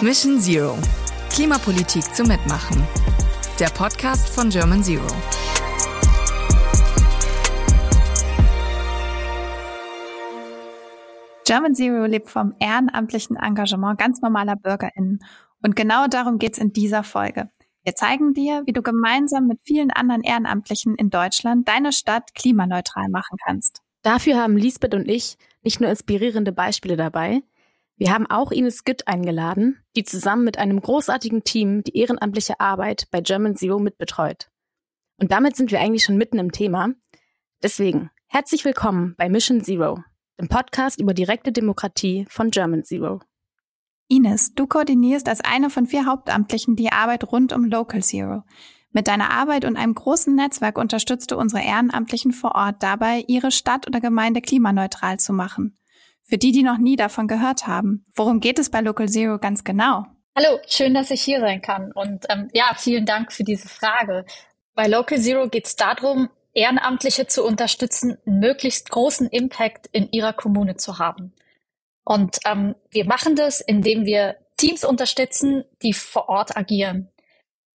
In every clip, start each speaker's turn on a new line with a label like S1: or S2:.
S1: Mission Zero. Klimapolitik zum Mitmachen. Der Podcast von German Zero.
S2: German Zero lebt vom ehrenamtlichen Engagement ganz normaler BürgerInnen. Und genau darum geht's in dieser Folge. Wir zeigen dir, wie du gemeinsam mit vielen anderen Ehrenamtlichen in Deutschland deine Stadt klimaneutral machen kannst.
S3: Dafür haben Lisbeth und ich nicht nur inspirierende Beispiele dabei, wir haben auch Ines Gütt eingeladen, die zusammen mit einem großartigen Team die ehrenamtliche Arbeit bei German Zero mitbetreut. Und damit sind wir eigentlich schon mitten im Thema. Deswegen herzlich willkommen bei Mission Zero, dem Podcast über direkte Demokratie von German Zero.
S2: Ines, du koordinierst als eine von vier Hauptamtlichen die Arbeit rund um Local Zero. Mit deiner Arbeit und einem großen Netzwerk unterstützt du unsere Ehrenamtlichen vor Ort dabei, ihre Stadt oder Gemeinde klimaneutral zu machen. Für die, die noch nie davon gehört haben, worum geht es bei Local Zero ganz genau?
S4: Hallo, schön, dass ich hier sein kann. Und ähm, ja, vielen Dank für diese Frage. Bei Local Zero geht es darum, Ehrenamtliche zu unterstützen, einen möglichst großen Impact in ihrer Kommune zu haben. Und ähm, wir machen das, indem wir Teams unterstützen, die vor Ort agieren.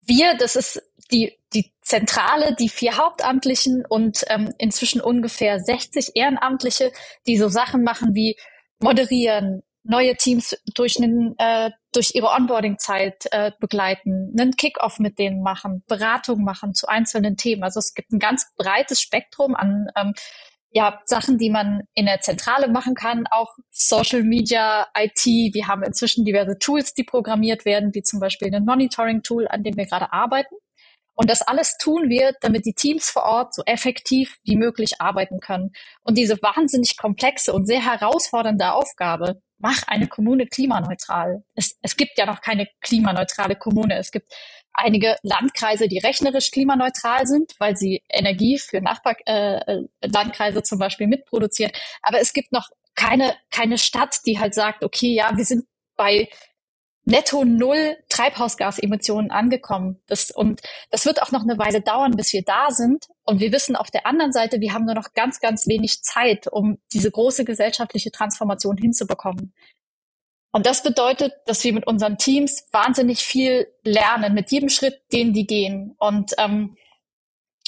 S4: Wir, das ist die, die Zentrale, die vier Hauptamtlichen und ähm, inzwischen ungefähr 60 Ehrenamtliche, die so Sachen machen wie moderieren, neue Teams durch, einen, äh, durch ihre Onboarding-Zeit äh, begleiten, einen Kickoff mit denen machen, Beratung machen zu einzelnen Themen. Also es gibt ein ganz breites Spektrum an ähm, ja, Sachen, die man in der Zentrale machen kann, auch Social Media, IT. Wir haben inzwischen diverse Tools, die programmiert werden, wie zum Beispiel ein Monitoring-Tool, an dem wir gerade arbeiten. Und das alles tun wir, damit die Teams vor Ort so effektiv wie möglich arbeiten können. Und diese wahnsinnig komplexe und sehr herausfordernde Aufgabe, mach eine Kommune klimaneutral. Es, es gibt ja noch keine klimaneutrale Kommune. Es gibt einige Landkreise, die rechnerisch klimaneutral sind, weil sie Energie für Nachbarlandkreise äh, zum Beispiel mitproduzieren. Aber es gibt noch keine, keine Stadt, die halt sagt, okay, ja, wir sind bei netto null Treibhausgasemissionen angekommen. Das, und das wird auch noch eine Weile dauern, bis wir da sind. Und wir wissen auf der anderen Seite, wir haben nur noch ganz, ganz wenig Zeit, um diese große gesellschaftliche Transformation hinzubekommen. Und das bedeutet, dass wir mit unseren Teams wahnsinnig viel lernen, mit jedem Schritt, den die gehen. Und ähm,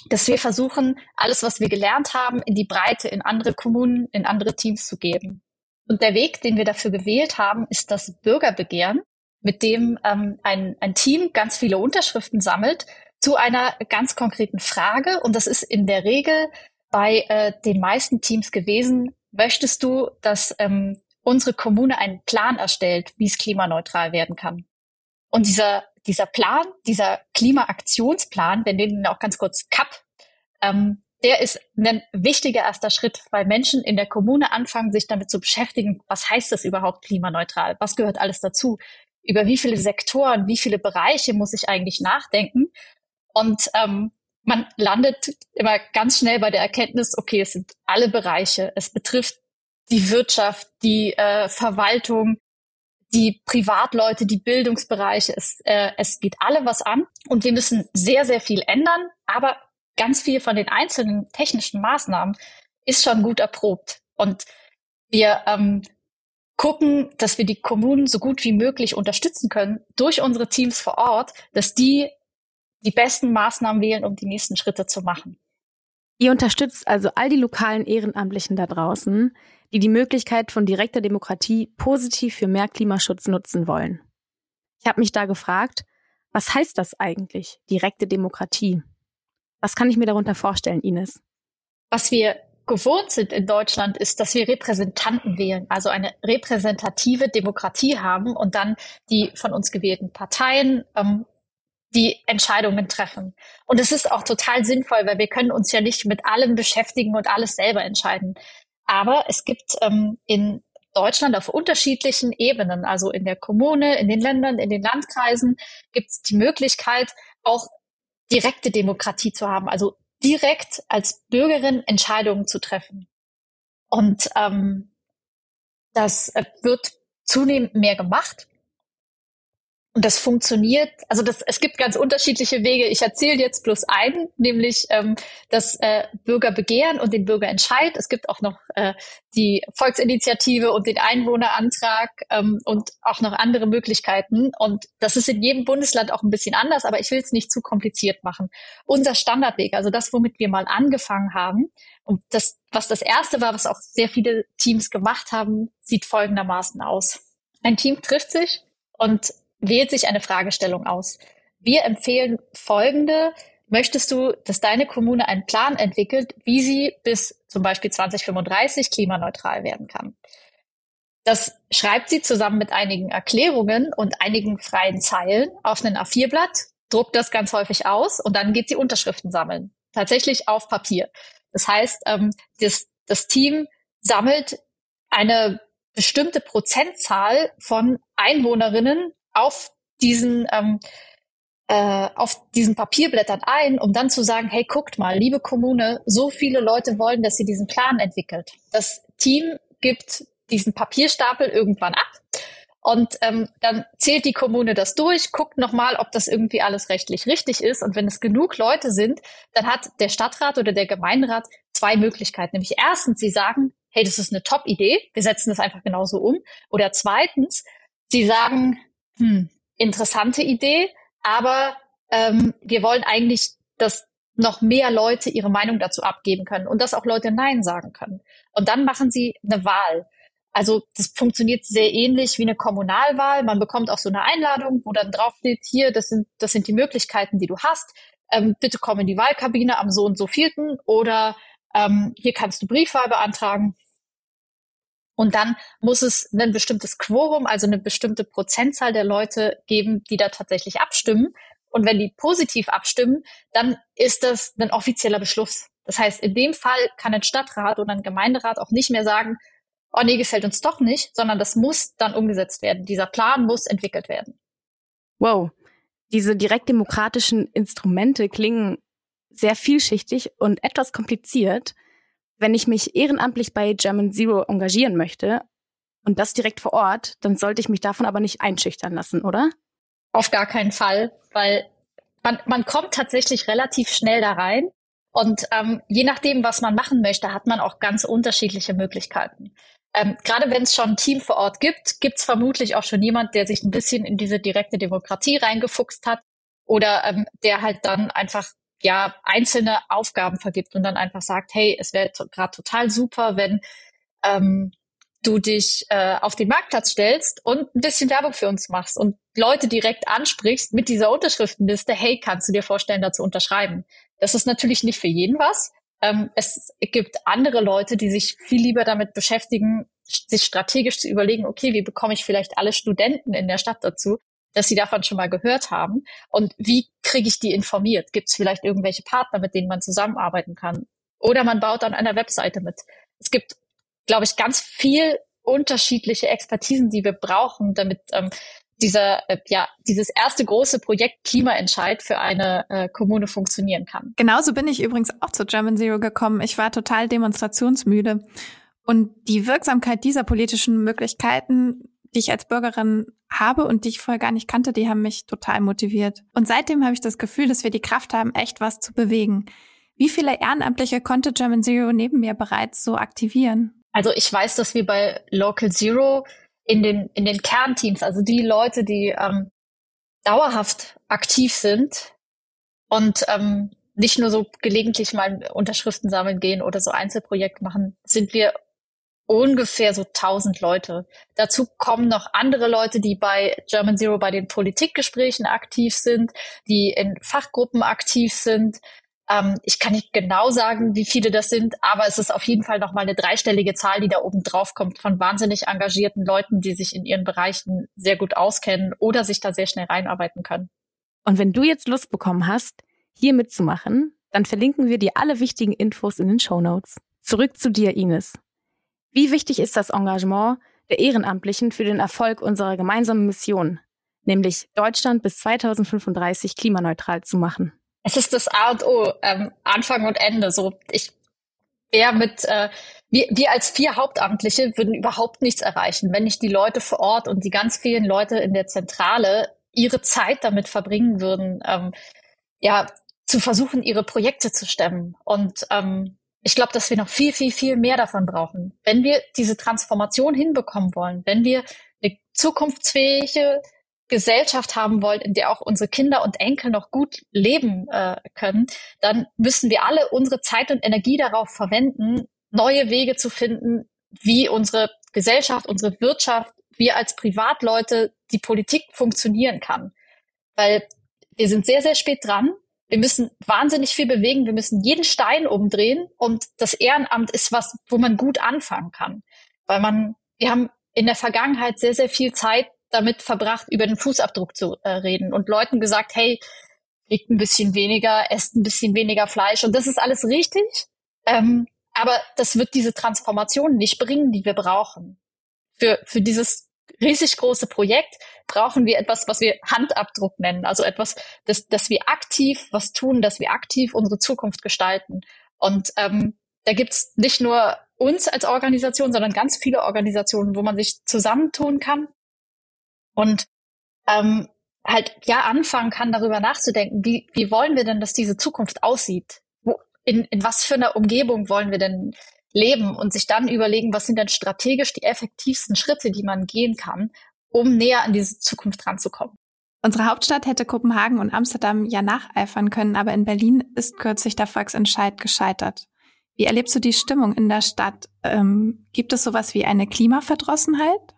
S4: dass wir versuchen, alles, was wir gelernt haben, in die Breite, in andere Kommunen, in andere Teams zu geben. Und der Weg, den wir dafür gewählt haben, ist das Bürgerbegehren mit dem ähm, ein, ein Team ganz viele Unterschriften sammelt zu einer ganz konkreten Frage. Und das ist in der Regel bei äh, den meisten Teams gewesen, möchtest du, dass ähm, unsere Kommune einen Plan erstellt, wie es klimaneutral werden kann? Und dieser, dieser Plan, dieser Klimaaktionsplan, wir nennen ihn auch ganz kurz CAP, ähm, der ist ein wichtiger erster Schritt, weil Menschen in der Kommune anfangen, sich damit zu beschäftigen, was heißt das überhaupt klimaneutral? Was gehört alles dazu? Über wie viele Sektoren, wie viele Bereiche muss ich eigentlich nachdenken. Und ähm, man landet immer ganz schnell bei der Erkenntnis, okay, es sind alle Bereiche. Es betrifft die Wirtschaft, die äh, Verwaltung, die Privatleute, die Bildungsbereiche. Es, äh, es geht alle was an und wir müssen sehr, sehr viel ändern. Aber ganz viel von den einzelnen technischen Maßnahmen ist schon gut erprobt. Und wir ähm, gucken, dass wir die Kommunen so gut wie möglich unterstützen können durch unsere Teams vor Ort, dass die die besten Maßnahmen wählen, um die nächsten Schritte zu machen.
S3: Ihr unterstützt also all die lokalen Ehrenamtlichen da draußen, die die Möglichkeit von direkter Demokratie positiv für mehr Klimaschutz nutzen wollen. Ich habe mich da gefragt, was heißt das eigentlich, direkte Demokratie? Was kann ich mir darunter vorstellen, Ines?
S4: Was wir gewohnt sind in Deutschland, ist, dass wir Repräsentanten wählen, also eine repräsentative Demokratie haben und dann die von uns gewählten Parteien ähm, die Entscheidungen treffen. Und es ist auch total sinnvoll, weil wir können uns ja nicht mit allem beschäftigen und alles selber entscheiden. Aber es gibt ähm, in Deutschland auf unterschiedlichen Ebenen, also in der Kommune, in den Ländern, in den Landkreisen, gibt es die Möglichkeit, auch direkte Demokratie zu haben, also direkt als Bürgerin Entscheidungen zu treffen. Und ähm, das äh, wird zunehmend mehr gemacht. Und das funktioniert, also das, es gibt ganz unterschiedliche Wege. Ich erzähle jetzt bloß einen, nämlich ähm, das äh, Bürgerbegehren und den Bürgerentscheid. Es gibt auch noch äh, die Volksinitiative und den Einwohnerantrag ähm, und auch noch andere Möglichkeiten. Und das ist in jedem Bundesland auch ein bisschen anders, aber ich will es nicht zu kompliziert machen. Unser Standardweg, also das, womit wir mal angefangen haben, und das, was das erste war, was auch sehr viele Teams gemacht haben, sieht folgendermaßen aus. Ein Team trifft sich und wählt sich eine Fragestellung aus. Wir empfehlen folgende. Möchtest du, dass deine Kommune einen Plan entwickelt, wie sie bis zum Beispiel 2035 klimaneutral werden kann? Das schreibt sie zusammen mit einigen Erklärungen und einigen freien Zeilen auf einen A4-Blatt, druckt das ganz häufig aus und dann geht sie Unterschriften sammeln. Tatsächlich auf Papier. Das heißt, ähm, das, das Team sammelt eine bestimmte Prozentzahl von Einwohnerinnen auf diesen ähm, äh, auf diesen Papierblättern ein, um dann zu sagen, hey, guckt mal, liebe Kommune, so viele Leute wollen, dass sie diesen Plan entwickelt. Das Team gibt diesen Papierstapel irgendwann ab und ähm, dann zählt die Kommune das durch, guckt nochmal, ob das irgendwie alles rechtlich richtig ist. Und wenn es genug Leute sind, dann hat der Stadtrat oder der Gemeinderat zwei Möglichkeiten. Nämlich erstens, sie sagen, hey, das ist eine Top-Idee, wir setzen das einfach genauso um. Oder zweitens, sie sagen, hm, interessante Idee, aber ähm, wir wollen eigentlich, dass noch mehr Leute ihre Meinung dazu abgeben können und dass auch Leute Nein sagen können. Und dann machen sie eine Wahl. Also das funktioniert sehr ähnlich wie eine Kommunalwahl. Man bekommt auch so eine Einladung, wo dann draufsteht, hier, das sind, das sind die Möglichkeiten, die du hast. Ähm, bitte komm in die Wahlkabine am so und so vierten oder ähm, hier kannst du Briefwahl beantragen. Und dann muss es ein bestimmtes Quorum, also eine bestimmte Prozentzahl der Leute geben, die da tatsächlich abstimmen. Und wenn die positiv abstimmen, dann ist das ein offizieller Beschluss. Das heißt, in dem Fall kann ein Stadtrat oder ein Gemeinderat auch nicht mehr sagen, oh nee, gefällt uns doch nicht, sondern das muss dann umgesetzt werden. Dieser Plan muss entwickelt werden.
S3: Wow. Diese direktdemokratischen Instrumente klingen sehr vielschichtig und etwas kompliziert wenn ich mich ehrenamtlich bei German Zero engagieren möchte und das direkt vor Ort, dann sollte ich mich davon aber nicht einschüchtern lassen, oder?
S4: Auf gar keinen Fall, weil man, man kommt tatsächlich relativ schnell da rein. Und ähm, je nachdem, was man machen möchte, hat man auch ganz unterschiedliche Möglichkeiten. Ähm, Gerade wenn es schon ein Team vor Ort gibt, gibt es vermutlich auch schon jemand, der sich ein bisschen in diese direkte Demokratie reingefuchst hat oder ähm, der halt dann einfach ja einzelne Aufgaben vergibt und dann einfach sagt, hey, es wäre gerade total super, wenn ähm, du dich äh, auf den Marktplatz stellst und ein bisschen Werbung für uns machst und Leute direkt ansprichst mit dieser Unterschriftenliste, hey, kannst du dir vorstellen, da zu unterschreiben? Das ist natürlich nicht für jeden was. Ähm, es gibt andere Leute, die sich viel lieber damit beschäftigen, sich strategisch zu überlegen, okay, wie bekomme ich vielleicht alle Studenten in der Stadt dazu, dass sie davon schon mal gehört haben. Und wie kriege ich die informiert? Gibt es vielleicht irgendwelche Partner, mit denen man zusammenarbeiten kann? Oder man baut an einer Webseite mit. Es gibt, glaube ich, ganz viel unterschiedliche Expertisen, die wir brauchen, damit ähm, dieser, äh, ja, dieses erste große Projekt Klimaentscheid für eine äh, Kommune funktionieren kann.
S2: Genauso bin ich übrigens auch zu German Zero gekommen. Ich war total demonstrationsmüde. Und die Wirksamkeit dieser politischen Möglichkeiten die ich als Bürgerin habe und die ich vorher gar nicht kannte, die haben mich total motiviert. Und seitdem habe ich das Gefühl, dass wir die Kraft haben, echt was zu bewegen. Wie viele Ehrenamtliche konnte German Zero neben mir bereits so aktivieren?
S4: Also ich weiß, dass wir bei Local Zero in den, in den Kernteams, also die Leute, die ähm, dauerhaft aktiv sind und ähm, nicht nur so gelegentlich mal Unterschriften sammeln gehen oder so Einzelprojekte machen, sind wir ungefähr so 1000 Leute. Dazu kommen noch andere Leute, die bei German Zero bei den Politikgesprächen aktiv sind, die in Fachgruppen aktiv sind. Ähm, ich kann nicht genau sagen, wie viele das sind, aber es ist auf jeden Fall noch mal eine dreistellige Zahl, die da oben drauf kommt von wahnsinnig engagierten Leuten, die sich in ihren Bereichen sehr gut auskennen oder sich da sehr schnell reinarbeiten können.
S3: Und wenn du jetzt Lust bekommen hast, hier mitzumachen, dann verlinken wir dir alle wichtigen Infos in den Show Notes. Zurück zu dir, Ines. Wie wichtig ist das Engagement der Ehrenamtlichen für den Erfolg unserer gemeinsamen Mission, nämlich Deutschland bis 2035 klimaneutral zu machen?
S4: Es ist das A und O, ähm, Anfang und Ende. So, ich wäre mit, äh, wir, wir als vier Hauptamtliche würden überhaupt nichts erreichen, wenn nicht die Leute vor Ort und die ganz vielen Leute in der Zentrale ihre Zeit damit verbringen würden, ähm, ja, zu versuchen, ihre Projekte zu stemmen. Und ähm, ich glaube, dass wir noch viel, viel, viel mehr davon brauchen. Wenn wir diese Transformation hinbekommen wollen, wenn wir eine zukunftsfähige Gesellschaft haben wollen, in der auch unsere Kinder und Enkel noch gut leben äh, können, dann müssen wir alle unsere Zeit und Energie darauf verwenden, neue Wege zu finden, wie unsere Gesellschaft, unsere Wirtschaft, wir als Privatleute, die Politik funktionieren kann. Weil wir sind sehr, sehr spät dran. Wir müssen wahnsinnig viel bewegen. Wir müssen jeden Stein umdrehen. Und das Ehrenamt ist was, wo man gut anfangen kann. Weil man, wir haben in der Vergangenheit sehr, sehr viel Zeit damit verbracht, über den Fußabdruck zu äh, reden und Leuten gesagt, hey, wiegt ein bisschen weniger, esst ein bisschen weniger Fleisch. Und das ist alles richtig. Ähm, aber das wird diese Transformation nicht bringen, die wir brauchen. Für, für dieses riesig große Projekt brauchen wir etwas, was wir Handabdruck nennen. Also etwas, dass, dass wir aktiv was tun, dass wir aktiv unsere Zukunft gestalten. Und ähm, da gibt's nicht nur uns als Organisation, sondern ganz viele Organisationen, wo man sich zusammentun kann und ähm, halt ja anfangen kann, darüber nachzudenken, wie, wie wollen wir denn, dass diese Zukunft aussieht? Wo, in, in was für einer Umgebung wollen wir denn leben und sich dann überlegen, was sind denn strategisch die effektivsten Schritte, die man gehen kann, um näher an diese Zukunft ranzukommen.
S2: Unsere Hauptstadt hätte Kopenhagen und Amsterdam ja nacheifern können, aber in Berlin ist kürzlich der Volksentscheid gescheitert. Wie erlebst du die Stimmung in der Stadt? Ähm, gibt es sowas wie eine Klimaverdrossenheit?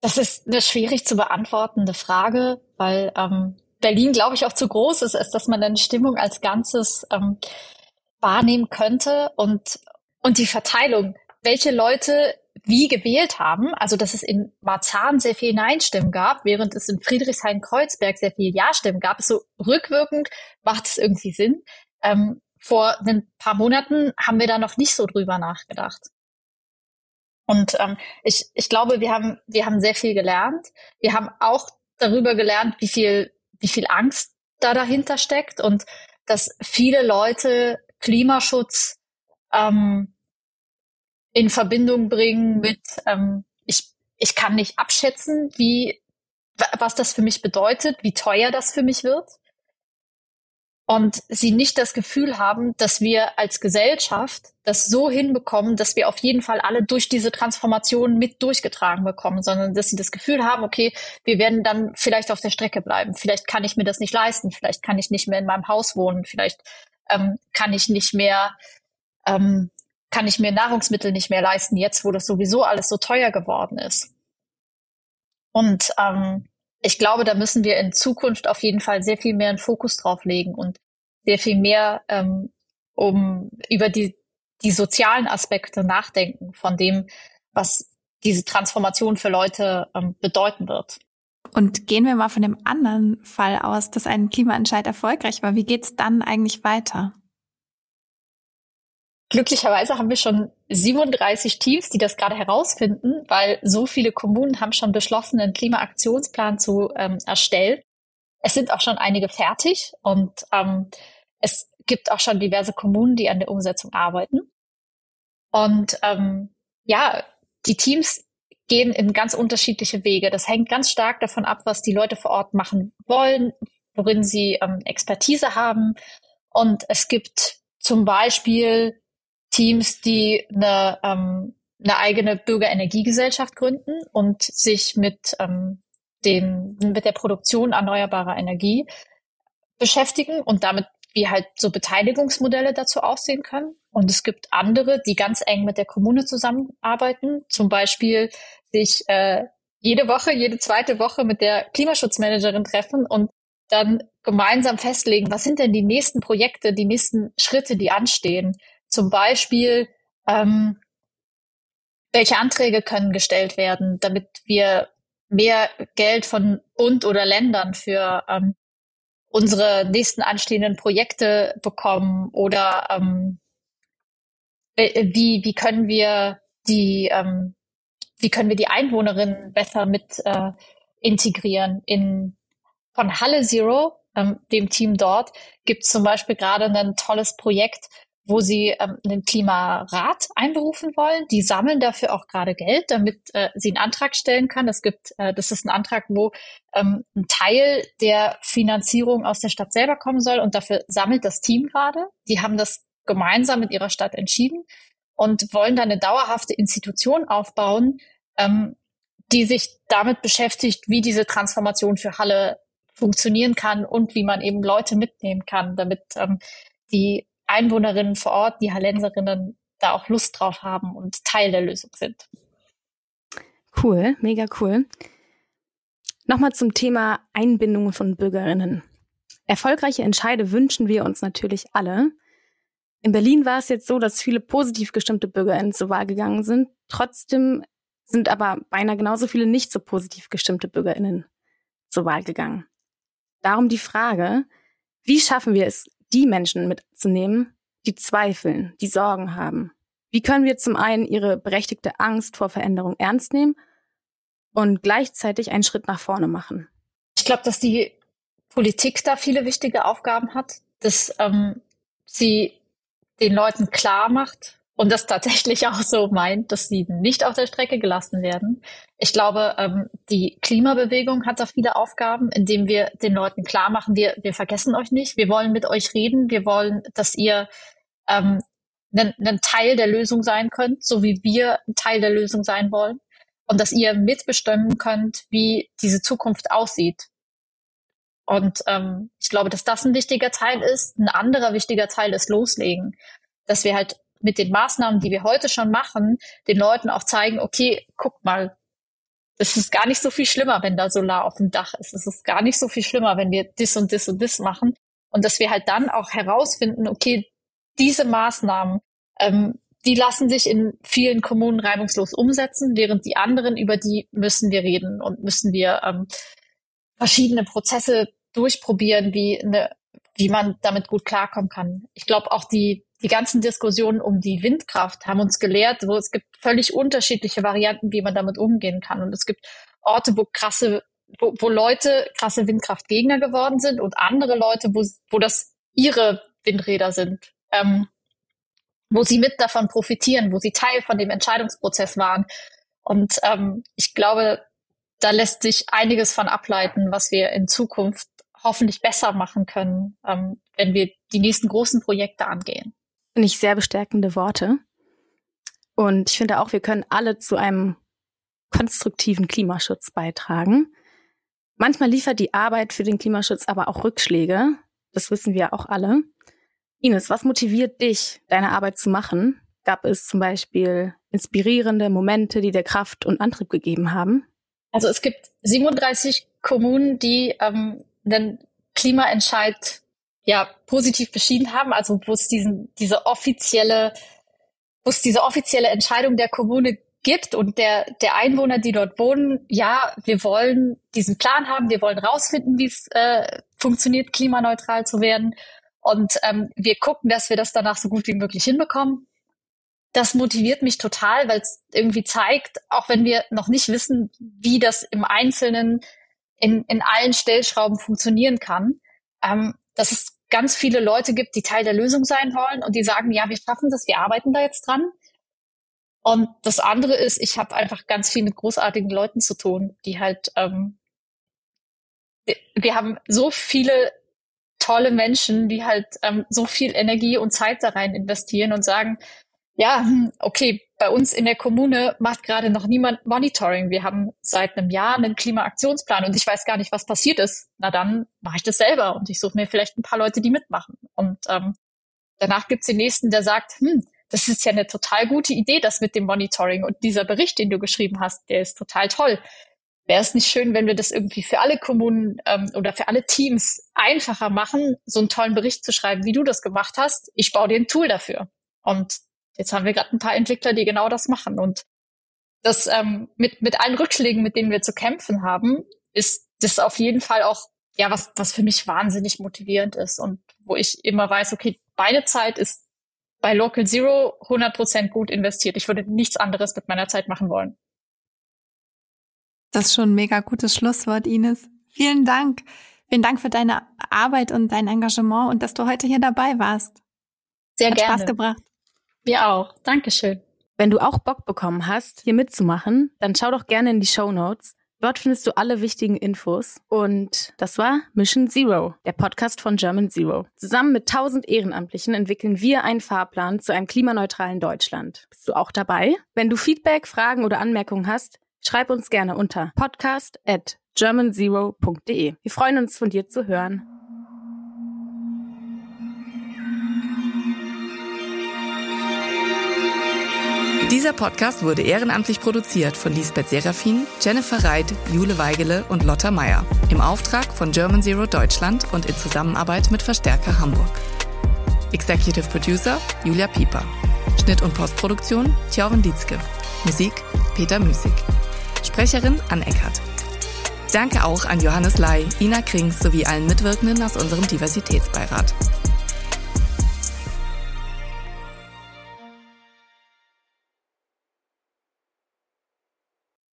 S4: Das ist eine schwierig zu beantwortende Frage, weil ähm, Berlin, glaube ich, auch zu groß ist, als dass man dann Stimmung als Ganzes ähm, wahrnehmen könnte und, und die Verteilung, welche Leute wie gewählt haben, also dass es in Marzahn sehr viel Nein-Stimmen gab, während es in Friedrichshain-Kreuzberg sehr viel Ja-Stimmen gab, so rückwirkend macht es irgendwie Sinn. Ähm, vor ein paar Monaten haben wir da noch nicht so drüber nachgedacht. Und ähm, ich, ich glaube, wir haben, wir haben sehr viel gelernt. Wir haben auch darüber gelernt, wie viel, wie viel Angst da dahinter steckt und dass viele Leute Klimaschutz ähm, in Verbindung bringen mit, ähm, ich, ich kann nicht abschätzen, wie, was das für mich bedeutet, wie teuer das für mich wird und sie nicht das Gefühl haben, dass wir als Gesellschaft das so hinbekommen, dass wir auf jeden Fall alle durch diese Transformation mit durchgetragen bekommen, sondern dass sie das Gefühl haben, okay, wir werden dann vielleicht auf der Strecke bleiben. Vielleicht kann ich mir das nicht leisten. Vielleicht kann ich nicht mehr in meinem Haus wohnen. Vielleicht ähm, kann ich nicht mehr, ähm, kann ich mir Nahrungsmittel nicht mehr leisten, jetzt wo das sowieso alles so teuer geworden ist. Und ähm, ich glaube, da müssen wir in Zukunft auf jeden Fall sehr viel mehr einen Fokus drauf legen und sehr viel mehr ähm, um über die, die sozialen Aspekte nachdenken von dem, was diese Transformation für Leute ähm, bedeuten wird.
S2: Und gehen wir mal von dem anderen Fall aus, dass ein Klimaentscheid erfolgreich war. Wie geht's dann eigentlich weiter?
S4: Glücklicherweise haben wir schon 37 Teams, die das gerade herausfinden, weil so viele Kommunen haben schon beschlossen, einen Klimaaktionsplan zu ähm, erstellen. Es sind auch schon einige fertig und ähm, es gibt auch schon diverse Kommunen, die an der Umsetzung arbeiten. Und ähm, ja, die Teams gehen in ganz unterschiedliche Wege. Das hängt ganz stark davon ab, was die Leute vor Ort machen wollen, worin sie ähm, Expertise haben. Und es gibt zum Beispiel Teams, die eine, ähm, eine eigene Bürgerenergiegesellschaft gründen und sich mit ähm, dem, mit der Produktion erneuerbarer Energie beschäftigen und damit wie halt so Beteiligungsmodelle dazu aussehen können. Und es gibt andere, die ganz eng mit der Kommune zusammenarbeiten, zum Beispiel sich äh, jede Woche, jede zweite Woche mit der Klimaschutzmanagerin treffen und dann gemeinsam festlegen, was sind denn die nächsten Projekte, die nächsten Schritte, die anstehen. Zum Beispiel, ähm, welche Anträge können gestellt werden, damit wir mehr Geld von Bund oder Ländern für ähm, unsere nächsten anstehenden Projekte bekommen oder ähm, wie, wie können wir die ähm, wie können wir die Einwohnerinnen besser mit äh, integrieren in von Halle Zero, ähm, dem Team dort, gibt es zum Beispiel gerade ein tolles Projekt, wo sie ähm, einen Klimarat einberufen wollen. Die sammeln dafür auch gerade Geld, damit äh, sie einen Antrag stellen kann. Das gibt, äh, das ist ein Antrag, wo ähm, ein Teil der Finanzierung aus der Stadt selber kommen soll und dafür sammelt das Team gerade. Die haben das gemeinsam mit ihrer Stadt entschieden und wollen dann eine dauerhafte Institution aufbauen, ähm, die sich damit beschäftigt, wie diese Transformation für Halle funktionieren kann und wie man eben Leute mitnehmen kann, damit ähm, die Einwohnerinnen vor Ort, die Hallenserinnen, da auch Lust drauf haben und Teil der Lösung sind.
S3: Cool, mega cool. Nochmal zum Thema Einbindung von Bürgerinnen. Erfolgreiche Entscheide wünschen wir uns natürlich alle. In Berlin war es jetzt so, dass viele positiv gestimmte Bürgerinnen zur Wahl gegangen sind. Trotzdem sind aber beinahe genauso viele nicht so positiv gestimmte Bürgerinnen zur Wahl gegangen. Darum die Frage, wie schaffen wir es, die Menschen mitzunehmen, die zweifeln, die Sorgen haben? Wie können wir zum einen ihre berechtigte Angst vor Veränderung ernst nehmen und gleichzeitig einen Schritt nach vorne machen?
S4: Ich glaube, dass die Politik da viele wichtige Aufgaben hat, dass ähm, sie den Leuten klar macht, und das tatsächlich auch so meint, dass sie nicht auf der Strecke gelassen werden. Ich glaube, ähm, die Klimabewegung hat da viele Aufgaben, indem wir den Leuten klar machen, wir, wir vergessen euch nicht, wir wollen mit euch reden, wir wollen, dass ihr ähm, ein, Teil der Lösung sein könnt, so wie wir ein Teil der Lösung sein wollen. Und dass ihr mitbestimmen könnt, wie diese Zukunft aussieht. Und ähm, ich glaube, dass das ein wichtiger Teil ist. Ein anderer wichtiger Teil ist Loslegen. Dass wir halt mit den Maßnahmen, die wir heute schon machen, den Leuten auch zeigen, okay, guck mal, es ist gar nicht so viel schlimmer, wenn da Solar auf dem Dach ist. Es ist gar nicht so viel schlimmer, wenn wir das und das und das machen. Und dass wir halt dann auch herausfinden, okay, diese Maßnahmen, ähm, die lassen sich in vielen Kommunen reibungslos umsetzen, während die anderen, über die müssen wir reden und müssen wir ähm, verschiedene Prozesse durchprobieren, wie, eine, wie man damit gut klarkommen kann. Ich glaube auch die die ganzen Diskussionen um die Windkraft haben uns gelehrt, wo es gibt völlig unterschiedliche Varianten, wie man damit umgehen kann. Und es gibt Orte, wo krasse, wo, wo Leute krasse Windkraftgegner geworden sind und andere Leute, wo, wo das ihre Windräder sind, ähm, wo sie mit davon profitieren, wo sie Teil von dem Entscheidungsprozess waren. Und ähm, ich glaube, da lässt sich einiges von ableiten, was wir in Zukunft hoffentlich besser machen können, ähm, wenn wir die nächsten großen Projekte angehen.
S3: Finde ich sehr bestärkende Worte. Und ich finde auch, wir können alle zu einem konstruktiven Klimaschutz beitragen. Manchmal liefert die Arbeit für den Klimaschutz aber auch Rückschläge. Das wissen wir auch alle. Ines, was motiviert dich, deine Arbeit zu machen? Gab es zum Beispiel inspirierende Momente, die dir Kraft und Antrieb gegeben haben?
S4: Also es gibt 37 Kommunen, die ähm, einen Klimaentscheid ja positiv beschieden haben, also wo es diesen diese offizielle wo es diese offizielle Entscheidung der Kommune gibt und der der Einwohner, die dort wohnen, ja, wir wollen diesen Plan haben, wir wollen rausfinden, wie es äh, funktioniert, klimaneutral zu werden und ähm, wir gucken, dass wir das danach so gut wie möglich hinbekommen. Das motiviert mich total, weil es irgendwie zeigt, auch wenn wir noch nicht wissen, wie das im Einzelnen in, in allen Stellschrauben funktionieren kann, ähm, dass es ganz viele Leute gibt, die Teil der Lösung sein wollen und die sagen, ja, wir schaffen das, wir arbeiten da jetzt dran. Und das andere ist, ich habe einfach ganz viel mit großartigen Leuten zu tun, die halt, ähm, wir haben so viele tolle Menschen, die halt ähm, so viel Energie und Zeit da rein investieren und sagen, ja, okay, bei uns in der Kommune macht gerade noch niemand Monitoring. Wir haben seit einem Jahr einen Klimaaktionsplan und ich weiß gar nicht, was passiert ist. Na dann mache ich das selber und ich suche mir vielleicht ein paar Leute, die mitmachen. Und ähm, danach gibt's den nächsten, der sagt, hm, das ist ja eine total gute Idee, das mit dem Monitoring und dieser Bericht, den du geschrieben hast, der ist total toll. Wäre es nicht schön, wenn wir das irgendwie für alle Kommunen ähm, oder für alle Teams einfacher machen, so einen tollen Bericht zu schreiben, wie du das gemacht hast? Ich baue dir ein Tool dafür. Und Jetzt haben wir gerade ein paar Entwickler, die genau das machen. Und das ähm, mit, mit allen Rückschlägen, mit denen wir zu kämpfen haben, ist das auf jeden Fall auch, ja, was, was für mich wahnsinnig motivierend ist und wo ich immer weiß, okay, meine Zeit ist bei Local Zero 100% gut investiert. Ich würde nichts anderes mit meiner Zeit machen wollen.
S2: Das ist schon ein mega gutes Schlusswort, Ines. Vielen Dank. Vielen Dank für deine Arbeit und dein Engagement und dass du heute hier dabei warst.
S4: Sehr
S2: Hat
S4: gerne.
S2: Spaß gebracht.
S4: Wir auch. Dankeschön.
S3: Wenn du auch Bock bekommen hast, hier mitzumachen, dann schau doch gerne in die Show Notes. Dort findest du alle wichtigen Infos. Und das war Mission Zero, der Podcast von German Zero. Zusammen mit 1000 Ehrenamtlichen entwickeln wir einen Fahrplan zu einem klimaneutralen Deutschland. Bist du auch dabei? Wenn du Feedback, Fragen oder Anmerkungen hast, schreib uns gerne unter podcast at germanzero.de. Wir freuen uns, von dir zu hören.
S1: Dieser Podcast wurde ehrenamtlich produziert von Lisbeth Serafin, Jennifer Reit, Jule Weigele und Lotta Meyer im Auftrag von German Zero Deutschland und in Zusammenarbeit mit Verstärker Hamburg. Executive Producer Julia Pieper. Schnitt und Postproduktion Tjauren Dietzke. Musik Peter Müßig. Sprecherin Ann Eckert. Danke auch an Johannes Lai, Ina Krings sowie allen Mitwirkenden aus unserem Diversitätsbeirat.